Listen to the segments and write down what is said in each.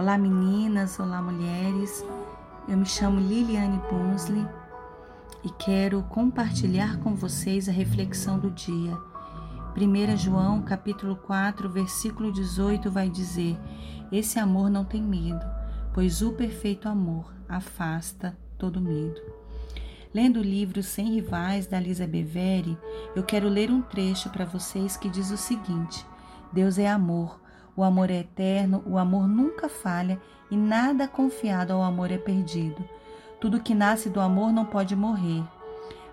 Olá meninas, olá mulheres. Eu me chamo Liliane Bunsley e quero compartilhar com vocês a reflexão do dia. 1 João, capítulo 4, versículo 18 vai dizer: Esse amor não tem medo, pois o perfeito amor afasta todo medo. Lendo o livro Sem Rivais da Lisa Beveri, eu quero ler um trecho para vocês que diz o seguinte: Deus é amor o amor é eterno, o amor nunca falha e nada confiado ao amor é perdido. Tudo que nasce do amor não pode morrer.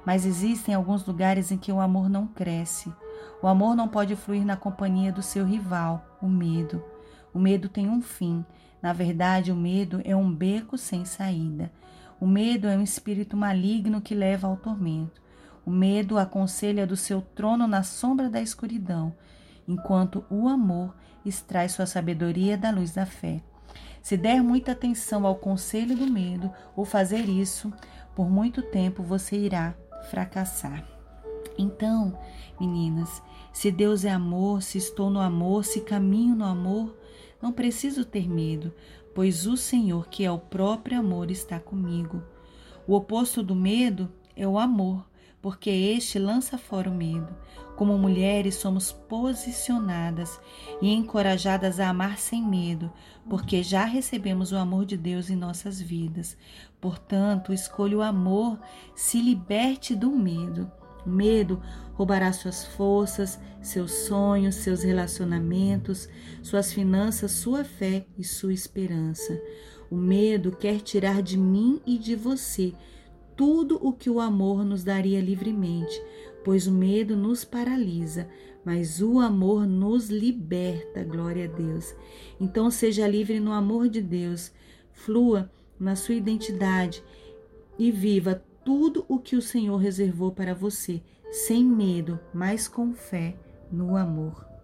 Mas existem alguns lugares em que o amor não cresce. O amor não pode fluir na companhia do seu rival, o medo. O medo tem um fim. Na verdade, o medo é um beco sem saída. O medo é um espírito maligno que leva ao tormento. O medo aconselha do seu trono na sombra da escuridão enquanto o amor extrai sua sabedoria da luz da fé. Se der muita atenção ao conselho do medo ou fazer isso, por muito tempo você irá fracassar. Então, meninas, se Deus é amor, se estou no amor, se caminho no amor, não preciso ter medo, pois o Senhor, que é o próprio amor, está comigo. O oposto do medo é o amor, porque este lança fora o medo. Como mulheres, somos posicionadas e encorajadas a amar sem medo, porque já recebemos o amor de Deus em nossas vidas. Portanto, escolha o amor, se liberte do medo. O medo roubará suas forças, seus sonhos, seus relacionamentos, suas finanças, sua fé e sua esperança. O medo quer tirar de mim e de você tudo o que o amor nos daria livremente, pois o medo nos paralisa, mas o amor nos liberta, glória a Deus. Então seja livre no amor de Deus, flua na sua identidade e viva tudo o que o Senhor reservou para você, sem medo, mas com fé no amor.